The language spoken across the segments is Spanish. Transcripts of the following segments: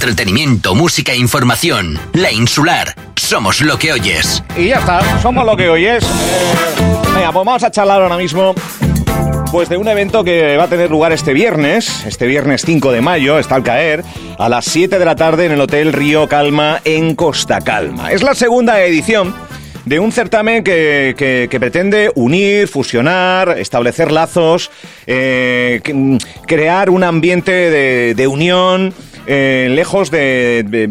Entretenimiento, música e información. La Insular. Somos lo que oyes. Y ya está, somos lo que oyes. Venga, pues vamos a charlar ahora mismo pues de un evento que va a tener lugar este viernes, este viernes 5 de mayo, está al caer, a las 7 de la tarde en el Hotel Río Calma en Costa Calma. Es la segunda edición de un certamen que, que- pretende unir, fusionar, establecer lazos, eh, mm, crear un ambiente de unión, eh, lejos de-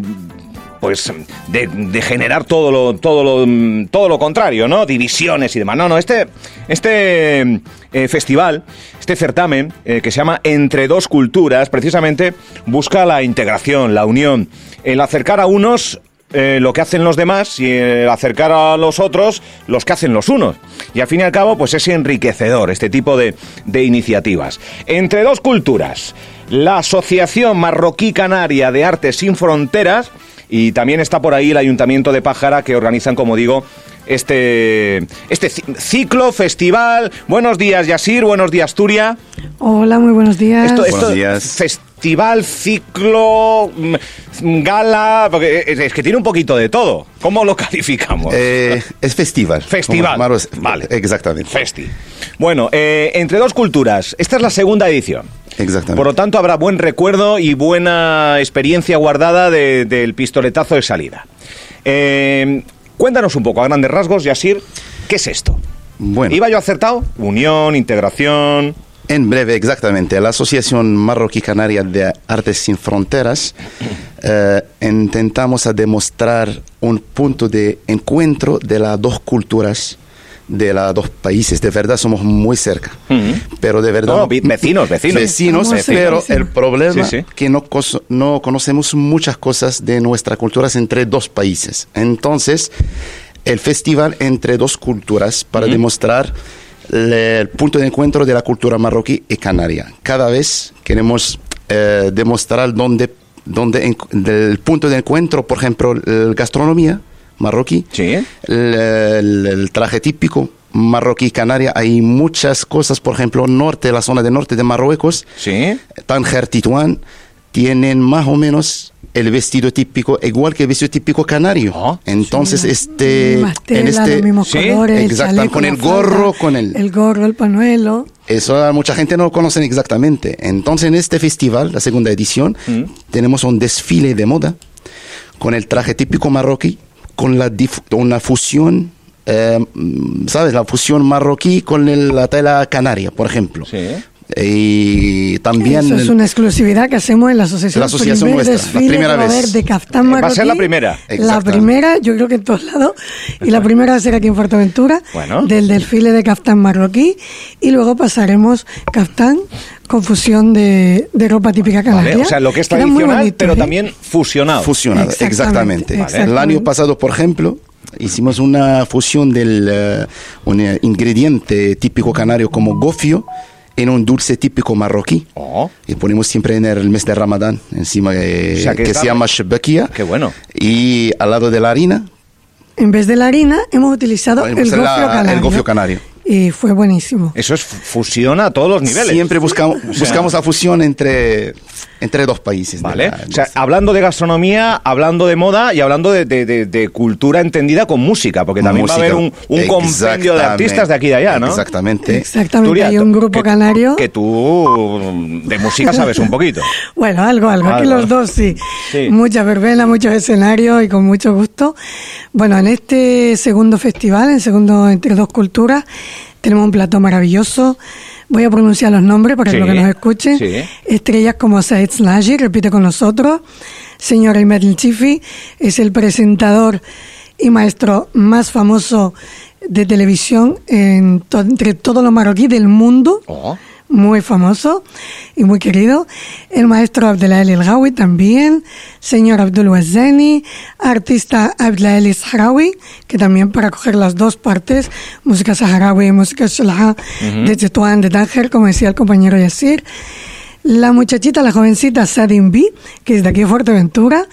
pues de, de generar todo lo, todo lo mm, todo lo contrario, ¿no? Divisiones y demás. No, no, este, este eh, festival, este certamen, eh, que se llama Entre dos culturas, precisamente busca la integración, la unión, el acercar a unos eh, lo que hacen los demás y el acercar a los otros los que hacen los unos. Y al fin y al cabo, pues es enriquecedor este tipo de, de iniciativas. Entre dos culturas, la Asociación Marroquí Canaria de Artes Sin Fronteras y también está por ahí el Ayuntamiento de Pájara que organizan, como digo, este, este ci- ciclo, festival. Buenos días, Yasir, buenos días, Turia. Hola, muy buenos días. Esto, Buenos esto- días. Festival, ciclo, mm, gala, porque es, es que tiene un poquito de todo. ¿Cómo lo calificamos? Eh, es festival. Festival. Maros- Vale. Exactamente. Festi. Bueno, eh, entre dos culturas. Esta es la segunda edición. Exactamente. Por lo tanto, habrá buen recuerdo y buena experiencia guardada de- del pistoletazo de salida. Eh, cuéntanos un poco, a grandes rasgos, Yasir, ¿qué es esto? Bueno. ¿Iba yo acertado? Unión, integración. En breve, exactamente. La Asociación Marroquí Canaria de Artes Sin Fronteras eh, intentamos a demostrar un punto de encuentro de las dos culturas de los dos países. De verdad somos muy cerca. Pero de verdad... No, vecinos, vecinos. Vecinos, pero el problema Sí, sí. que no, conocemos muchas cosas de nuestras culturas entre dos países. Entonces, el festival entre dos culturas para demostrar le- el punto de encuentro de la cultura marroquí y canaria. Cada vez queremos eh, demostrar dónde, dónde del punto de encuentro, por ejemplo, la gastronomía marroquí, Sí. el, el- el traje típico marroquí canaria. Hay muchas cosas, por ejemplo, norte, la zona de norte de Marruecos, Sí. Tánger, Tituán, tienen más o menos el vestido típico, igual que el vestido típico canario. Ah. Entonces, este, Más tela, en este, los mismos sí, colores, exacto, chaleco, con el gorro, con el- El gorro, el panuelo. eso mucha gente no lo conoce exactamente. Entonces, en este festival, la segunda edición, Mm. tenemos un desfile de moda con el traje típico marroquí, con la dif- una fusión, eh, mm, ¿sabes? La fusión marroquí con el- la tela canaria, por ejemplo. Sí. Y también... Eso es una exclusividad que hacemos en la asociación. La asociación Primer nuestra, la primera que va a vez. de Caftán Eh, Marroquí. va a ser la primera. La Exactamente. primera, yo creo que en todos lados. Y la primera va a ser aquí en Fuerteventura. Bueno. Del desfile de Caftán Marroquí. Y luego pasaremos Caftán con fusión de, de ropa típica canaria. Vale, o sea, lo que es tradicional, bonito, pero ¿eh? también fusionado. fusionado, Exactamente, exactamente. exactamente. El año pasado, por ejemplo, hicimos una fusión del eh, un eh, ingrediente típico canario como gofio en un dulce típico marroquí. Oh. Y ponemos siempre en el mes de Ramadán, encima eh, O sea, que que, se llama shabakia. Qué bueno. Y al lado de la harina, En vez de la harina, hemos utilizado el gofio, la- el gofio canario. Y fue buenísimo. Eso es fusión a todos los niveles. siempre buscamos, buscamos la fusión entre, entre dos países. de Vale. la- O sea, hablando de gastronomía, hablando de moda y hablando de, de- de- de cultura entendida con música, porque también va a Música. haber un, un compendio de artistas de aquí y de allá, ¿no? Exactamente. Exactamente, Turia, hay un que- grupo canario. Que tú de música sabes un poquito. Bueno, algo, algo. Aquí Algo. los dos sí. Sí. Mucha verbena, muchos escenarios y con mucho gusto. Bueno, en este segundo festival, en segundo Entre Dos Culturas, tenemos un plato maravilloso. Voy a pronunciar los nombres para Sí, que los que nos escuchen. sí. Estrellas como Said Slaji, repite con nosotros. Señor Ahmed Chifi es el presentador y maestro más famoso de televisión en to- entre todos los marroquíes del mundo Oh. Muy famoso y muy querido. El maestro Abdelael El Gawi también, señor Abdul Wazani, artista Abdelael Sahrawi, que también para coger las dos partes, música saharaui y música shalha de Tetuán, de Tánger, como decía el compañero Yasir. La muchachita, la jovencita Sadin B, que es de aquí de Fuerteventura,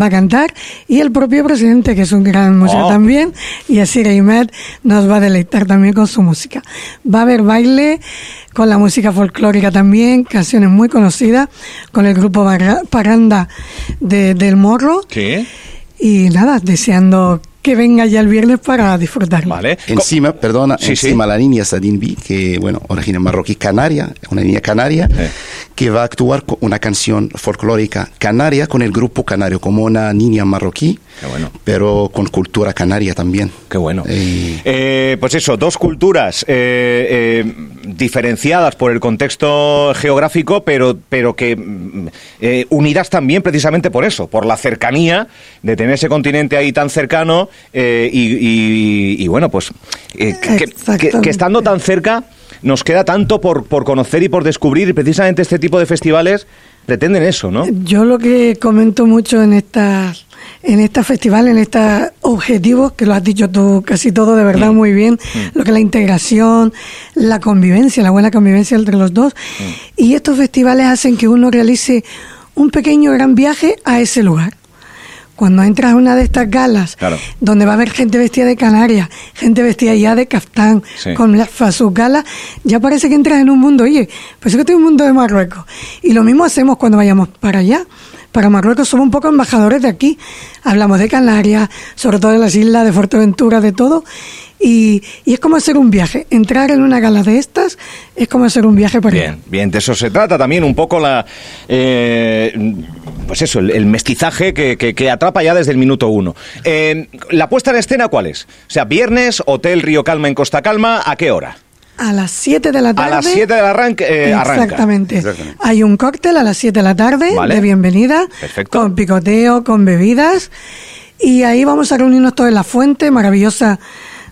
va a cantar. Y el propio presidente, que es un gran músico Oh. también, y así Ahmed nos va a deleitar también con su música. Va a haber baile con la música folclórica también, canciones muy conocidas, con el grupo Paranda de- del Morro. Sí. Y nada, deseando que venga ya el viernes para disfrutarlo. Vale. Encima, perdona, Sí, sí. encima la niña Sadin B, que bueno, origen marroquí canaria, una niña canaria, Sí. que va a actuar con una canción folclórica canaria con el grupo canario, como una niña marroquí, Qué bueno. pero con cultura canaria también. Qué bueno. Eh, Eh, pues eso, dos culturas eh, eh, diferenciadas por el contexto geográfico, pero, pero que mm, eh, unidas también precisamente por eso, por la cercanía de tener ese continente ahí tan cercano eh, y, y- y, bueno, pues eh, que- que, Exactamente. que estando tan cerca nos queda tanto por, por conocer y por descubrir y precisamente este tipo de festivales pretenden eso, ¿no? Yo lo que comento mucho en estas en esta festival, en estos objetivos, que lo has dicho tú casi todo de Mm. verdad muy bien, lo que es la integración, la convivencia, la buena convivencia entre los dos. Mm. Y estos festivales hacen que uno realice un pequeño gran viaje a ese lugar. Cuando entras a una de estas galas, Claro. donde va a haber gente vestida de Canarias, gente vestida ya de caftán, Sí. con las sus galas, ya parece que entras en un mundo, oye, pues es que estoy en un mundo de Marruecos. Y lo mismo hacemos cuando vayamos para allá. Para Marruecos somos un poco embajadores de aquí. Hablamos de Canarias, sobre todo de las islas, de Fuerteventura, de todo. Y, y es como hacer un viaje. Entrar en una gala de estas es como hacer un viaje allá. Bien, bien, de eso se trata también un poco la, eh, pues eso, el, el mestizaje que, que- que atrapa ya desde el minuto uno. Eh, la puesta en escena, ¿cuál es? O sea, viernes, Hotel Río Calma en Costa Calma, ¿a qué hora? A las 7 de la tarde. A las 7 de la arranque, eh, arranca. Exactamente. Exactamente. Hay un cóctel a las 7 de la tarde Vale. de bienvenida, Perfecto. con picoteo, con bebidas. Y ahí vamos a reunirnos todos en la fuente maravillosa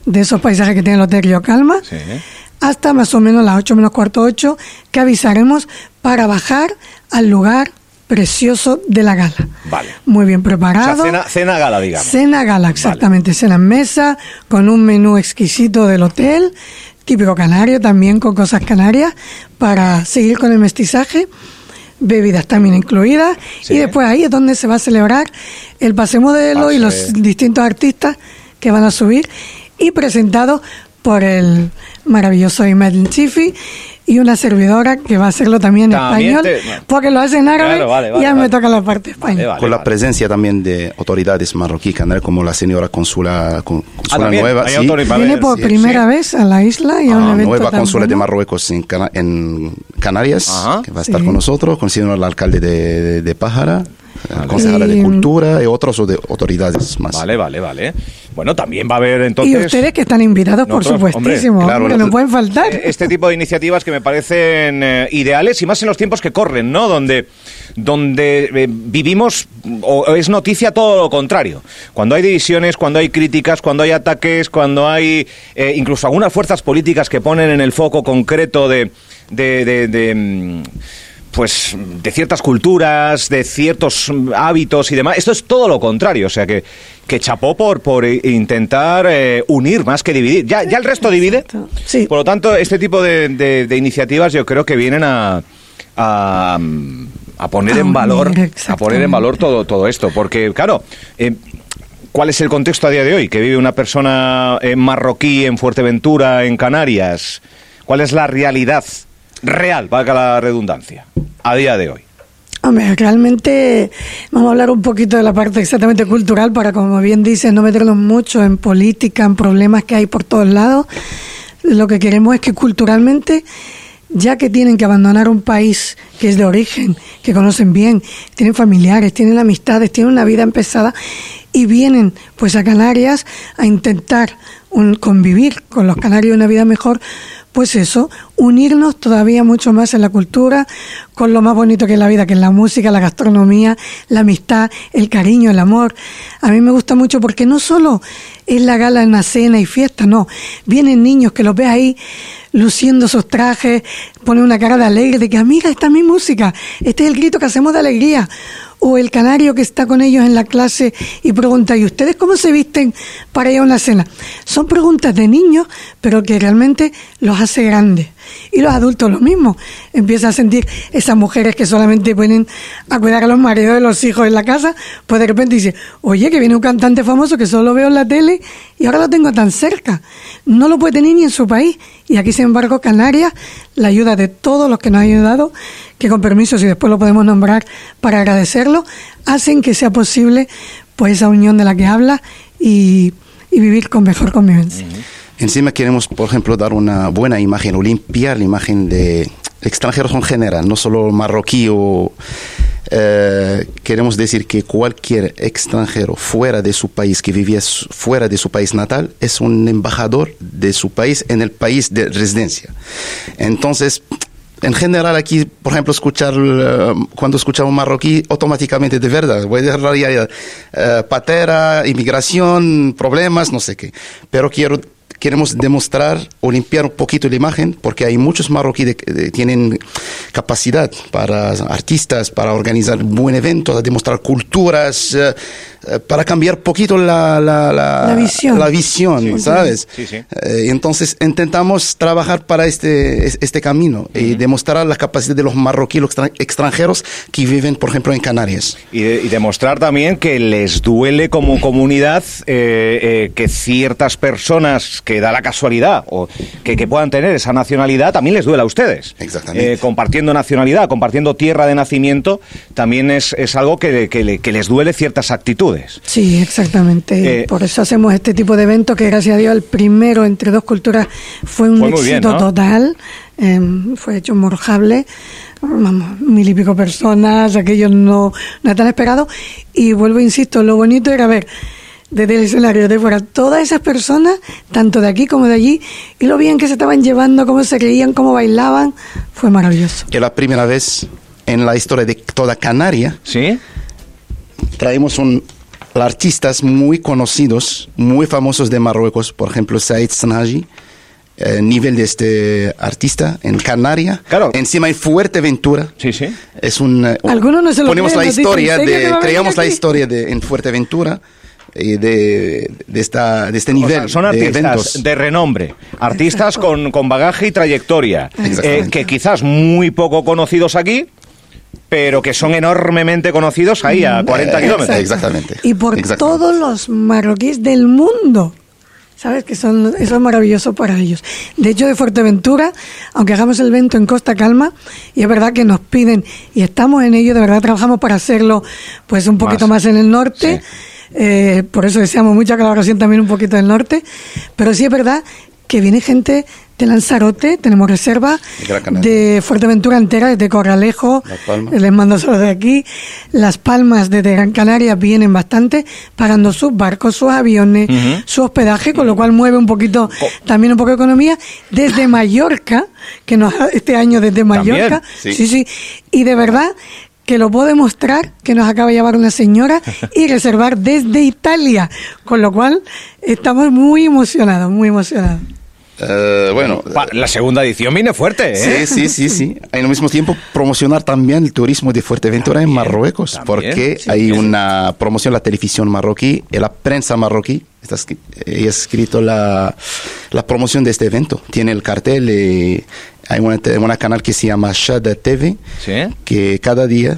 de esos paisajes que tiene el Hotel Río Calma. Sí. Hasta más o menos las 8 menos cuarto 8, que avisaremos para bajar al lugar precioso de la gala. Vale. Muy bien O sea, preparado. cena, cena gala, digamos. Cena gala, exactamente. Cena en mesa, con un menú exquisito del hotel, típico canario, también con cosas canarias, para seguir con el mestizaje. Bebidas también incluidas. Sí. Y después ahí es donde se va a celebrar el pase modelo y los distintos artistas que van a subir y presentados por el maravilloso Imed Chifi y una servidora que va a hacerlo también en También español, te- bueno. porque lo hace en árabe Claro, vale, y vale, ya vale. me toca la parte española. Vale, vale, con la vale. presencia también de autoridades marroquí canarias como la señora consula, con- consula Ah, nueva, sí, Viene por sí, primera sí. vez a la isla y a un Ah, evento nueva tan cónsula de. Marruecos en, Cana- en Canarias, Ajá. que va a estar Sí. con nosotros, conociendo al alcalde de, de, de Pájara, al concejala de Y- Cultura y otros de autoridades más. Vale, vale, vale. Bueno, también va a haber Y entonces... ustedes que están invitados, por supuestísimo, hombre, claro, lo- no pueden faltar. Eh, Este tipo de iniciativas que me parecen eh, ideales y más en los tiempos que corren, ¿no? Donde, donde eh, vivimos, o, o es noticia todo lo contrario. Cuando hay divisiones, cuando hay críticas, cuando hay ataques, cuando hay eh, incluso algunas fuerzas políticas que ponen en el foco concreto de. de, de- de, mm, pues de ciertas culturas, de ciertos hábitos y demás. Esto es todo lo contrario, o sea que, que chapó por, por eh, intentar eh, unir más que dividir. Ya, ya el resto divide. Sí. Por lo tanto, este tipo de, de- de iniciativas yo creo que vienen a, a, a poner A en unir, valor, a poner en valor todo, todo esto, porque claro. eh, ¿Cuál es el contexto a día de hoy? Que vive una persona en marroquí, en Fuerteventura, en Canarias. ¿Cuál es la realidad real, valga la redundancia, a día de hoy? Hombre, realmente vamos a hablar un poquito de la parte exactamente cultural para, como bien dices, no meternos mucho en política, en problemas que hay por todos lados. Lo que queremos es que culturalmente, ya que tienen que abandonar un país que es de origen, que conocen bien, tienen familiares, tienen amistades, tienen una vida empezada y vienen pues a Canarias a intentar un- convivir con los canarios una vida mejor, pues eso, unirnos todavía mucho más en la cultura, con lo más bonito que es la vida, que es la música, la gastronomía, la amistad, el cariño, el amor. A mí me gusta mucho porque no solo es la gala en la cena y fiesta, no. Vienen niños que los ves ahí luciendo sus trajes, ponen una cara de alegre, de que, amiga, esta es mi música, este es el grito que hacemos de alegría. O el canario que está con ellos en la clase y pregunta, ¿y ustedes cómo se visten para ir a una cena? Son preguntas de niños, pero que realmente los hace grandes. Y los adultos lo mismo. Empieza a sentir esas mujeres que solamente pueden a cuidar a los maridos de los hijos en la casa, pues de repente dice, oye, que viene un cantante famoso que solo veo en la tele y ahora lo tengo tan cerca. No lo puede tener ni en su país. Y aquí, sin embargo, Canarias, la ayuda de todos los que nos han ayudado, que con permiso, si después lo podemos nombrar para agradecerlo, hacen que sea posible pues esa unión de la que habla y vivir con mejor convivencia. Encima queremos, por ejemplo, dar una buena imagen o limpiar la imagen de extranjeros en general, no solo marroquí o... eh, queremos decir que cualquier extranjero fuera de su país, que vivía fuera de su país natal, es un embajador de su país en el país de residencia. Entonces, en general aquí, por ejemplo, escuchar, eh, cuando escuchamos marroquí, automáticamente de verdad, voy a decir la realidad, eh, patera, inmigración, problemas, no sé qué. Pero quiero, queremos demostrar o limpiar un poquito la imagen, porque hay muchos marroquíes que tienen capacidad para artistas, para organizar buen evento, demostrar culturas, eh, eh, para cambiar poquito la, la, la, La visión. la visión, ¿sabes? Sí, sí. Eh, entonces intentamos trabajar para este, es- este camino y demostrar la capacidad de los marroquíes, extranjeros que viven, por ejemplo, en Canarias. Y, de- y demostrar también que les duele como comunidad eh, eh, que ciertas personas que da la casualidad o que, que puedan tener esa nacionalidad también les duele a ustedes. Exactamente. Eh, compartiendo nacionalidad, compartiendo tierra de nacimiento, también es, es algo que, que que les duele ciertas actitudes. Sí, exactamente. Eh, Por eso hacemos este tipo de evento que gracias a Dios el primero entre dos culturas fue un Fue muy bien, éxito ¿no? total. Em, fue hecho morjable. Vamos, mil y pico personas, aquello no, no es tan esperado. Y vuelvo, insisto, lo bonito era ver desde el escenario de fuera todas esas personas, tanto de aquí como de allí, y lo bien que se estaban llevando, cómo se reían, cómo bailaban, fue maravilloso. Que la primera vez en la historia de toda Canaria ¿Sí? traemos un artistas muy conocidos, muy famosos de Marruecos, por ejemplo, Said Snaji, eh, nivel de este artista en Canaria, Claro. encima en Fuerteventura. Sí, sí. Es un eh, Algunos no se lo ponemos creen, la dicen, historia "¿En serio que de creamos la aquí?". historia de en Fuerteventura y de, de esta de este O nivel sea, son de artistas eventos. de, renombre, artistas con, con bagaje y trayectoria, eh, que quizás muy poco conocidos aquí, pero que son enormemente conocidos ahí a 40 Eh, kilómetros. Exactamente. Y por Exactamente. todos los marroquíes del mundo. ¿Sabes? Que son, eso es maravilloso para ellos. De hecho, de Fuerteventura, aunque hagamos el evento en Costa Calma, y es verdad que nos piden, y estamos en ello, de verdad trabajamos para hacerlo pues un poquito Más. más, en el norte. eh, por eso deseamos mucha colaboración también un poquito del norte. Pero sí es verdad que viene gente de Lanzarote, tenemos reserva, De Fuerteventura entera, desde Corralejo, Palmas. les mando saludos de aquí. Las Palmas desde Gran Canaria vienen bastante, pagando sus barcos, sus aviones, su hospedaje, con lo cual mueve un poquito, también un poco de economía. Desde Mallorca, que nos ha- este año desde Mallorca, sí. sí, sí, y de verdad que lo puedo demostrar que nos acaba de llevar una señora y reservar desde Italia, con lo cual estamos muy emocionados, muy emocionados. Eh, bueno, La segunda edición viene fuerte, ¿eh? Sí, sí, sí, sí. Al mismo tiempo, promocionar también el turismo de Fuerteventura en Marruecos, también, porque sí, hay sí. una promoción la televisión marroquí y la prensa marroquí. Está escrito la, la promoción de este evento. Tiene el cartel y hay una, canal que se llama Shada TV, Sí. que cada día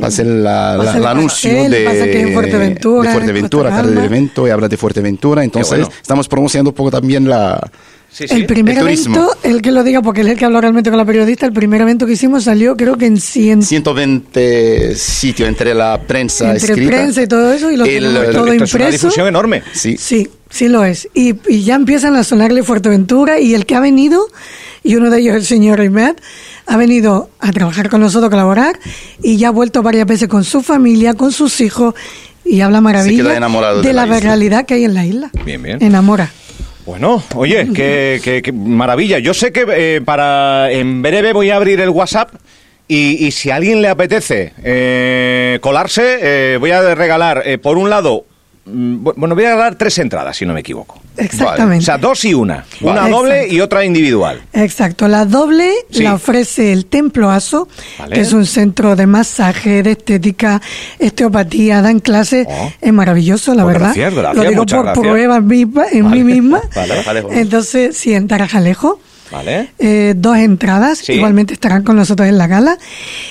pasa el, la- Pasa la- el el anuncio cartel, de, pasa que en Fuerteventura, de Fuerteventura, Costa del evento y habla de Fuerteventura. Entonces, bueno. estamos promocionando un poco también la... Sí, sí. El primer el evento, el que lo diga porque él es el que habló realmente con la periodista, el primer evento que hicimos salió creo que en 100. 120 sitios entre la prensa Entre escrita. prensa y todo eso, y lo el- tenemos el- todo Esto es una impreso. difusión enorme. Sí. Sí, sí lo es. Y, y ya empiezan a sonarle Fuerteventura y el que ha venido, y uno de ellos el señor Ahmed, ha venido a trabajar con nosotros, a colaborar, y ya ha vuelto varias veces con su familia, con sus hijos, y habla maravilla de, de la, realidad que hay en la isla. Bien, bien. Enamora. Bueno, oye, qué, qué- qué maravilla. Yo sé que eh, para en breve voy a abrir el WhatsApp y, y si a alguien le apetece eh, colarse, eh, voy a regalar, por un lado, bueno, voy a regalar tres entradas, si no me equivoco. Exactamente. O sea, dos y una. Una doble y otra individual. Exacto, la doble Sí. la ofrece el Templo Aso, Vale. que es un centro de masaje, de estética, osteopatía, dan clases, Oh. es maravilloso, la Pues verdad. gracias, gracias, Lo digo por gracias. prueba en mí, misma. Entonces, sí, en Tarajalejo. Vale. eh, dos entradas, Sí. igualmente estarán con nosotros en la gala.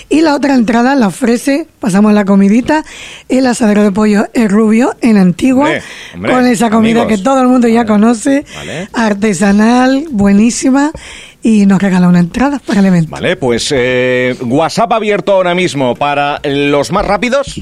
Y la otra entrada la ofrece, pasamos la comidita, el asadero de pollo El Rubio en Antigua, Hombre, hombre, con esa comida amigos. que todo el mundo ya Vale. conoce, Vale. artesanal, buenísima, y nos regala una entrada para el evento. Vale, pues eh, WhatsApp abierto ahora mismo para los más rápidos.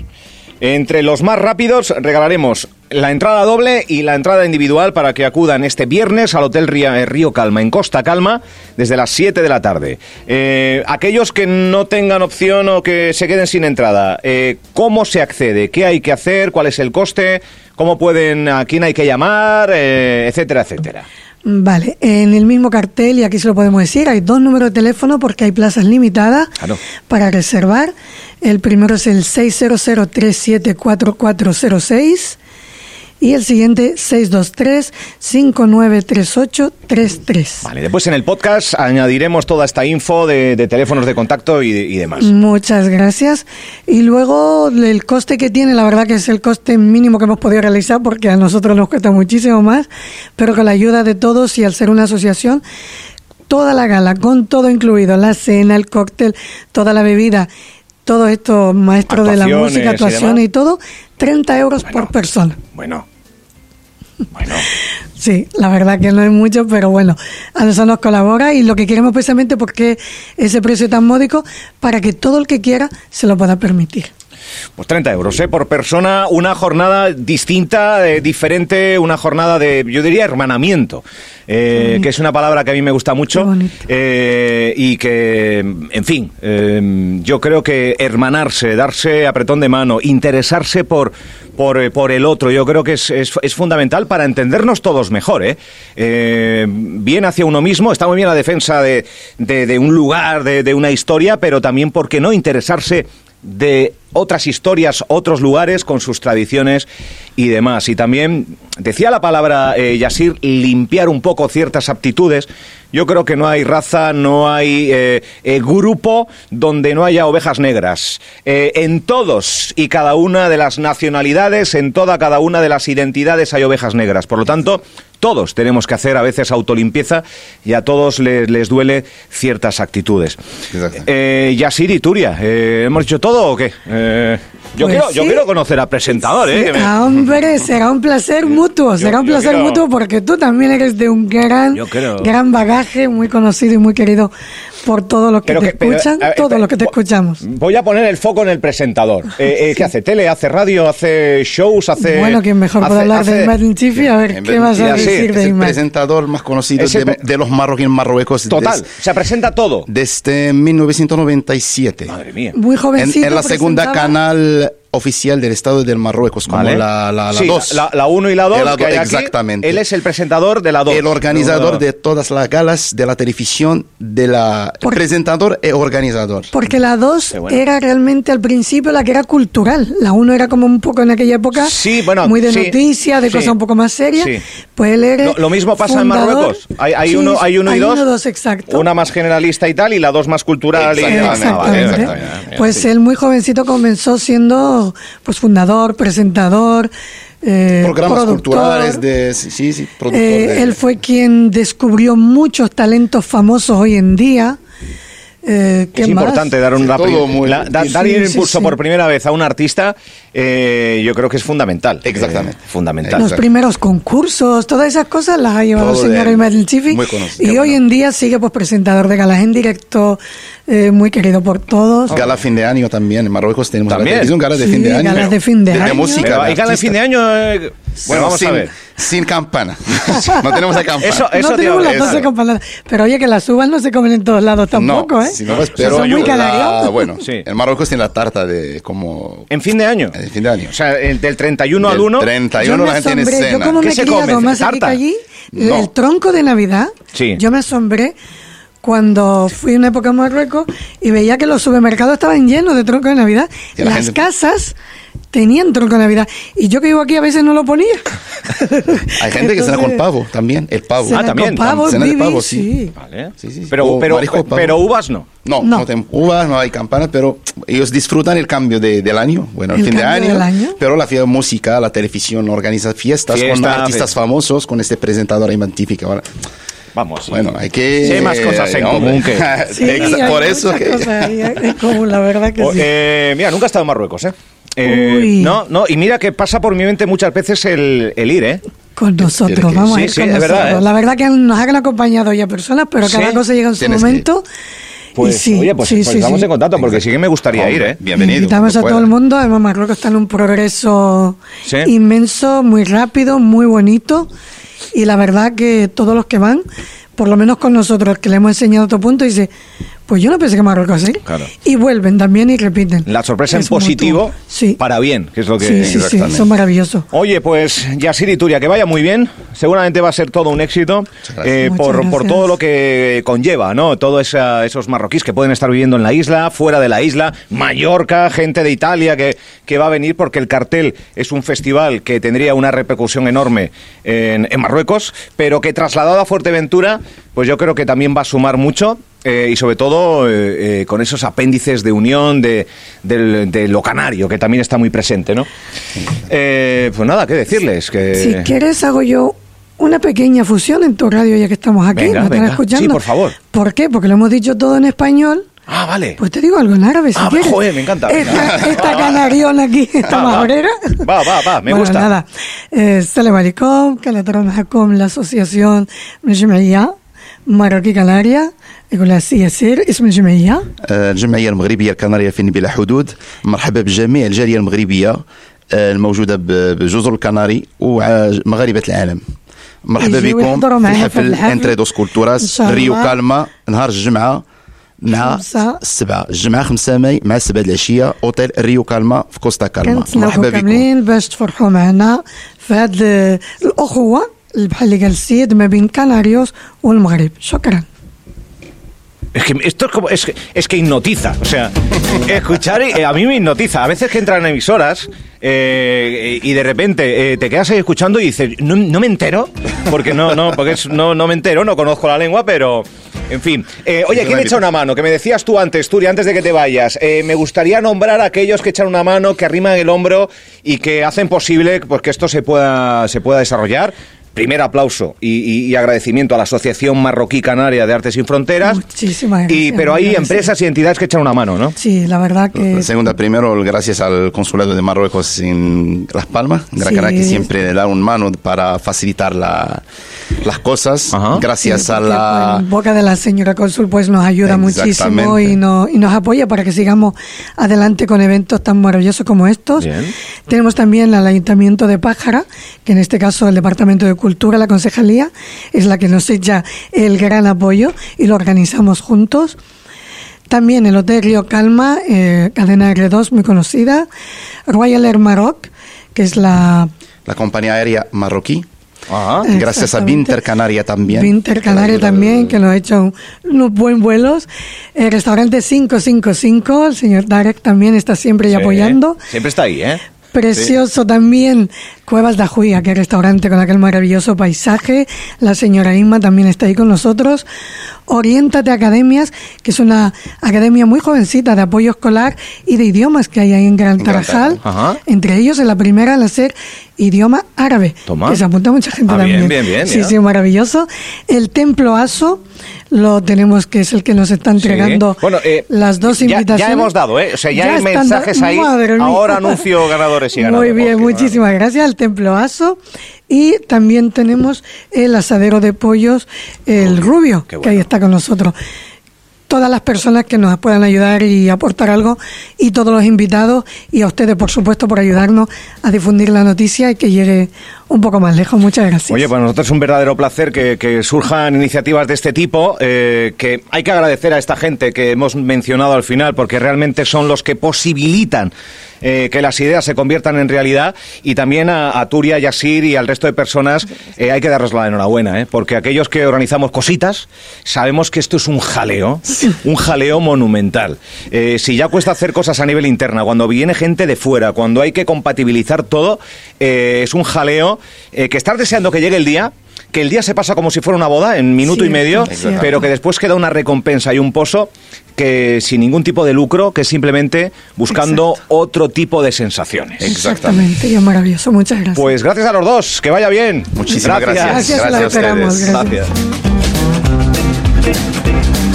Entre los más rápidos regalaremos la entrada doble y la entrada individual para que acudan este viernes al Hotel Río, eh, Río Calma en Costa Calma desde las 7 de la tarde. Eh, aquellos que no tengan opción o que se queden sin entrada, eh, ¿cómo se accede? ¿Qué hay que hacer? ¿Cuál es el coste? ¿Cómo pueden, a quién hay que llamar? Eh, etcétera, etcétera. Vale, en el mismo cartel, y aquí se lo podemos decir, hay dos números de teléfono porque hay plazas limitadas Claro. para reservar. El primero es el 600-374406 y el siguiente 623-593833. Vale, después en el podcast añadiremos toda esta info de, de teléfonos de contacto y, y demás. Muchas gracias. Y luego el coste que tiene, la verdad que es el coste mínimo que hemos podido realizar porque a nosotros nos cuesta muchísimo más, pero con la ayuda de todos y al ser una asociación, toda la gala, con todo incluido, la cena, el cóctel, toda la bebida, todo esto, maestro de la música, y actuaciones demás. y, todo, 30 euros por persona. Bueno. Bueno. Sí, la verdad que no es mucho, pero bueno, a nosotros nos colabora y lo que queremos precisamente porque ese precio tan módico para que todo el que quiera se lo pueda permitir. Pues 30 euros, ¿eh? Por persona, una jornada distinta, eh, diferente, una jornada de, yo diría, hermanamiento, eh, que es una palabra que a mí me gusta mucho eh, y que, en fin, eh, yo creo que hermanarse, darse apretón de mano, interesarse por, por, eh, por el otro, yo creo que es, es- es fundamental para entendernos todos mejor, ¿eh? Eh, Bien hacia uno mismo, está muy bien la defensa de, de- de un lugar, de, de una historia, pero también, ¿por qué no interesarse de otras historias, otros lugares con sus tradiciones y demás. Y también decía la palabra eh, Yasir, limpiar un poco ciertas aptitudes. Yo creo que no hay raza, no hay eh, eh, grupo donde no haya ovejas negras. En todos y cada una de las nacionalidades, en toda cada una de las identidades hay ovejas negras. Por lo tanto, todos tenemos que hacer a veces autolimpieza y a todos les, les duele ciertas actitudes. Exacto. Eh, Yasir y Turia, eh, ¿hemos dicho todo o qué? Eh, yo, Pues quiero, yo sí. quiero conocer al presentador, ¿eh? me- Ah, hombre, será un placer mutuo, será un placer quiero- mutuo porque tú también eres de un gran, Yo creo- gran bagaje, muy conocido y muy querido por todos los que Pero te que- escuchan, ver, todos los que te escuchamos. Voy a poner el foco en el presentador. Eh, eh, ¿Qué hace? ¿Tele? ¿Hace radio? ¿Hace shows? ¿Hace...? Bueno, ¿quién mejor hace- puede hablar hace- de Imad Chifi? A ver, En ¿qué vas a sí, decir Es de el Imad? presentador más conocido Es el de, de los marroquíes Marruecos. Total, des- se presenta todo. desde 1997. Madre mía. Muy En, jovencito. en la segunda presentaba- canal oficial del Estado del Marruecos, como Vale. la 2. La, Sí, dos. la, la 1 y la 2. De la dos, exactamente. Él es el presentador de la 2. el organizador de todas las galas de la televisión, de la Por- presentador e organizador. Porque la 2 Qué bueno. era realmente al principio la que era cultural. La 1 era como un poco en aquella época Sí, bueno, muy de sí, noticias, de sí, cosas un poco más serias. sí. Pues él era Lo, lo mismo pasa fundador. en Marruecos. Hay, hay Sí, uno, hay uno hay y dos. uno, dos, exacto. Una más generalista y tal, y la dos más cultural. y- Exactamente. Ah, vale, Exactamente. exactamente. Pues Sí. él muy jovencito comenzó siendo pues fundador, presentador, eh, Programas productor. culturales de... Sí, sí, sí, productor Eh, de- Él fue quien descubrió muchos talentos famosos hoy en día. Eh, ¿qué Es más? importante dar, un Sí, rápido- todo muy- la- da- sí, dar sí, impulso sí. por primera vez a un artista, eh, yo creo que es fundamental. Exactamente. Eh, fundamental. Los primeros concursos, todas esas cosas las ha llevado el señor de- Imad El Chifi. muy conocido. Y Qué hoy bueno. en día sigue pues presentador de galas en directo, eh, muy querido por todos. Gala fin de año también. En Marruecos tenemos También. la televisión, gala de Sí, fin de año. galas de fin de año. música. Pero hay gala de fin de año. Bueno, vamos sin, a ver. Sin campana. no tenemos la campana. Eso- eso no te tenemos las 12 decir. campanadas. Pero oye, que las uvas no se comen en todos lados tampoco, no, ¿eh? si no, pues, pero son muy canarios. bueno, Sí. en Marruecos tiene la tarta de como En fin de año. En fin de año. O sea, el del 31 al Del 1. 31 Yo la gente en asombré, yo como ¿Qué me he se criado come? más aquí que ¿Tarta? allí, No. el tronco de Navidad, Sí. yo me asombré cuando fui una época a Marruecos y veía que los supermercados estaban llenos de tronco de Navidad. Y la Las gente- casas tenían tronco de Navidad. Y yo que vivo aquí a veces no lo ponía. Hay gente que cena con Entonces, pavo también, el pavo. Ah, también. Con pavo, Cena de pavo, sí. sí. Vale. Sí, sí. Pero, pero, pavo. pero uvas no. No, No. no, tenemos uvas, no hay campanas, pero ellos disfrutan el cambio de- del año, bueno, el, El fin de año, del año. pero la fiesta música, la televisión organiza fiestas con artistas famosos, con este presentador que ahora Vamos. Bueno, hay que... Sí, hay más cosas en hombre. común que... Sí, Exa- hay por eso que... cosas en común, la verdad que O- sí. eh, mira, nunca he estado en Marruecos, ¿eh? Eh, Uy. no, no, y mira que pasa por mi mente muchas veces el, el ir, ¿eh? Con nosotros, vamos sí, a ir sí, con es nosotros. verdad, ¿eh? La verdad que nos han acompañado ya personas, pero cada Sí, cosa llega en su tienes que- momento. Pues, sí, oye, pues, sí, pues sí, estamos sí. en contacto, porque sí que me gustaría ir, ¿eh? Bienvenido. Invitamos a todo el mundo. Además, Marruecos está en un progreso Sí. inmenso, muy rápido, muy bonito. Y la verdad que todos los que van, por lo menos con nosotros, que le hemos enseñado otro punto, dice, pues yo no pensé que Marruecos así. Claro. Y vuelven también y repiten. La sorpresa en Es mutuo. positivo Sí. para bien, que es lo que... sí, sí, sí, son maravillosos. Oye, pues Yasir y Turia, que vaya muy bien. Seguramente va a ser todo un éxito eh, por, por todo lo que conlleva, ¿no? Todos esa- esos marroquíes que pueden estar viviendo en la isla, fuera de la isla, Mallorca, gente de Italia que, que va a venir porque el cartel es un festival que tendría una repercusión enorme en, en Marruecos, pero que trasladado a Fuerteventura, pues yo creo que también va a sumar mucho eh, y sobre todo eh, eh, con esos apéndices de unión de, de, de, lo canario, que también está muy presente, ¿no? Eh, pues nada, ¿qué decirles? Que... Si quieres hago yo una pequeña fusión en tu radio ya que estamos aquí, venga, nos venga. están escuchando. Sí, por favor. ¿Por qué? Porque lo hemos dicho todo en español. Ah, vale. Pues te digo algo en árabe si ah, quieres. Joder, me encanta. Esta, esta ah, aquí, esta majorera. Va, va, va, me bueno, gusta. nada. Eh, Salam alaikum, Calatron la asociación Marroquí Canaria, يقول لها سي ياسير اسم الجمعية؟ آه، الجمعية المغربية الكندية في بلا حدود. مرحبا بجميع الجالية المغربية آه، الموجودة ب- بجزر الكناري ومغاربة العالم. مرحبا بكم في حفل إن كولتوراس. ريو كالما نهار الجمعة مع. السبعة. الجمعة خمسة ماي مع السبعة العشية أوتيل ريو كالما في كوستا كالما. مرحبا بكم. كاملين باش تفرحوا معنا في هذه الأخوة بحال اللي قال السيد ما بين كناريوس والمغرب. شكرا. Es que esto es como es, que- es que hipnotiza, o sea, escuchar eh, a mí me hipnotiza. A veces que entran emisoras eh, y de repente eh, te quedas ahí escuchando y dices, no, no me entero, porque no, no, porque es- no, no me entero, no conozco la lengua, pero en fin. Eh, oye, ¿quién echa una mano? Que me decías tú antes, Turi, antes de que te vayas. Eh, me gustaría nombrar a aquellos que echan una mano, que arriman el hombro y que hacen posible pues, que esto se pueda, se pueda desarrollar. Primer aplauso y, y- y agradecimiento a la Asociación Marroquí Canaria de Artes Sin Fronteras. Muchísimas Y, gracias, pero hay gracias. empresas y entidades que echan una mano, ¿no? Sí, la verdad que Segunda, primero, gracias al Consulado de Marruecos en Las Palmas, Gran Sí. Canaria, que siempre da un mano para facilitar la- las cosas. Ajá. Gracias Sí, a la... pues, en boca de la señora cónsul pues nos ayuda muchísimo y nos, y nos apoya para que sigamos adelante con eventos tan maravillosos como estos. Bien. Tenemos también el Ayuntamiento de Pájara, que en este caso el Departamento de Cultura, la Concejalía, es la que nos echa el gran apoyo y lo organizamos juntos. También el Hotel Río Calma, eh, cadena R2 muy conocida. Royal Air Maroc, que es la la compañía aérea marroquí. Ajá. Eh, Gracias a. Binter Canaria también. Binter Canaria también, que nos ha hecho un- unos buen vuelos. El restaurante 555, el señor Darek también está siempre ahí Sí, apoyando. Siempre está ahí, ¿eh? Precioso también Cuevas de Ajuy, aquel restaurante con aquel maravilloso paisaje. La señora Inma también está ahí con nosotros. Oriéntate Academias, que es una academia muy jovencita de apoyo escolar y de idiomas que hay ahí en Gran Tarajal. Ajá. Entre ellos, en la primera, al hacer idioma árabe. Toma. Que se apunta mucha gente Ah, también. bien, bien, sí, ya. sí, maravilloso. El Templo Aso lo tenemos, que es el que nos está entregando Sí. Bueno, eh, las dos ya- invitaciones. Ya, hemos dado, ¿eh? O sea, ya, hay están mensajes ahí. Ahora anuncio ganadores y. Muy bien, muchísimas gracias al Templo Aso. Y también tenemos el asadero de pollos, el Rubio, que ahí está con nosotros. Todas las personas que nos puedan ayudar y aportar algo, y todos los invitados, y a ustedes, por supuesto, por ayudarnos a difundir la noticia y que llegue un poco más lejos. Muchas gracias. Oye, para nosotros es un verdadero placer que, que surjan iniciativas de este tipo, eh, que hay que agradecer a esta gente que hemos mencionado al final, porque realmente son los que posibilitan eh, que las ideas se conviertan en realidad, y también a, a Turia, Yasir y al resto de personas eh, hay que darles la enhorabuena, eh, porque aquellos que organizamos cositas sabemos que esto es un jaleo, un jaleo monumental. Si ya cuesta hacer cosas a nivel interna, cuando viene gente de fuera, cuando hay que compatibilizar todo, es un jaleo eh, que estás deseando que llegue el día, que el día se pasa como si fuera una boda en minuto y medio, pero que después queda una recompensa y un pozo que sin ningún tipo de lucro, que es simplemente buscando Exacto. otro tipo de sensaciones. Exactamente, y es maravilloso. Muchas gracias. Pues gracias a los dos, que vaya bien. Muchísimas gracias. Gracias, Gracias la a ustedes. esperamos. gracias. Gracias.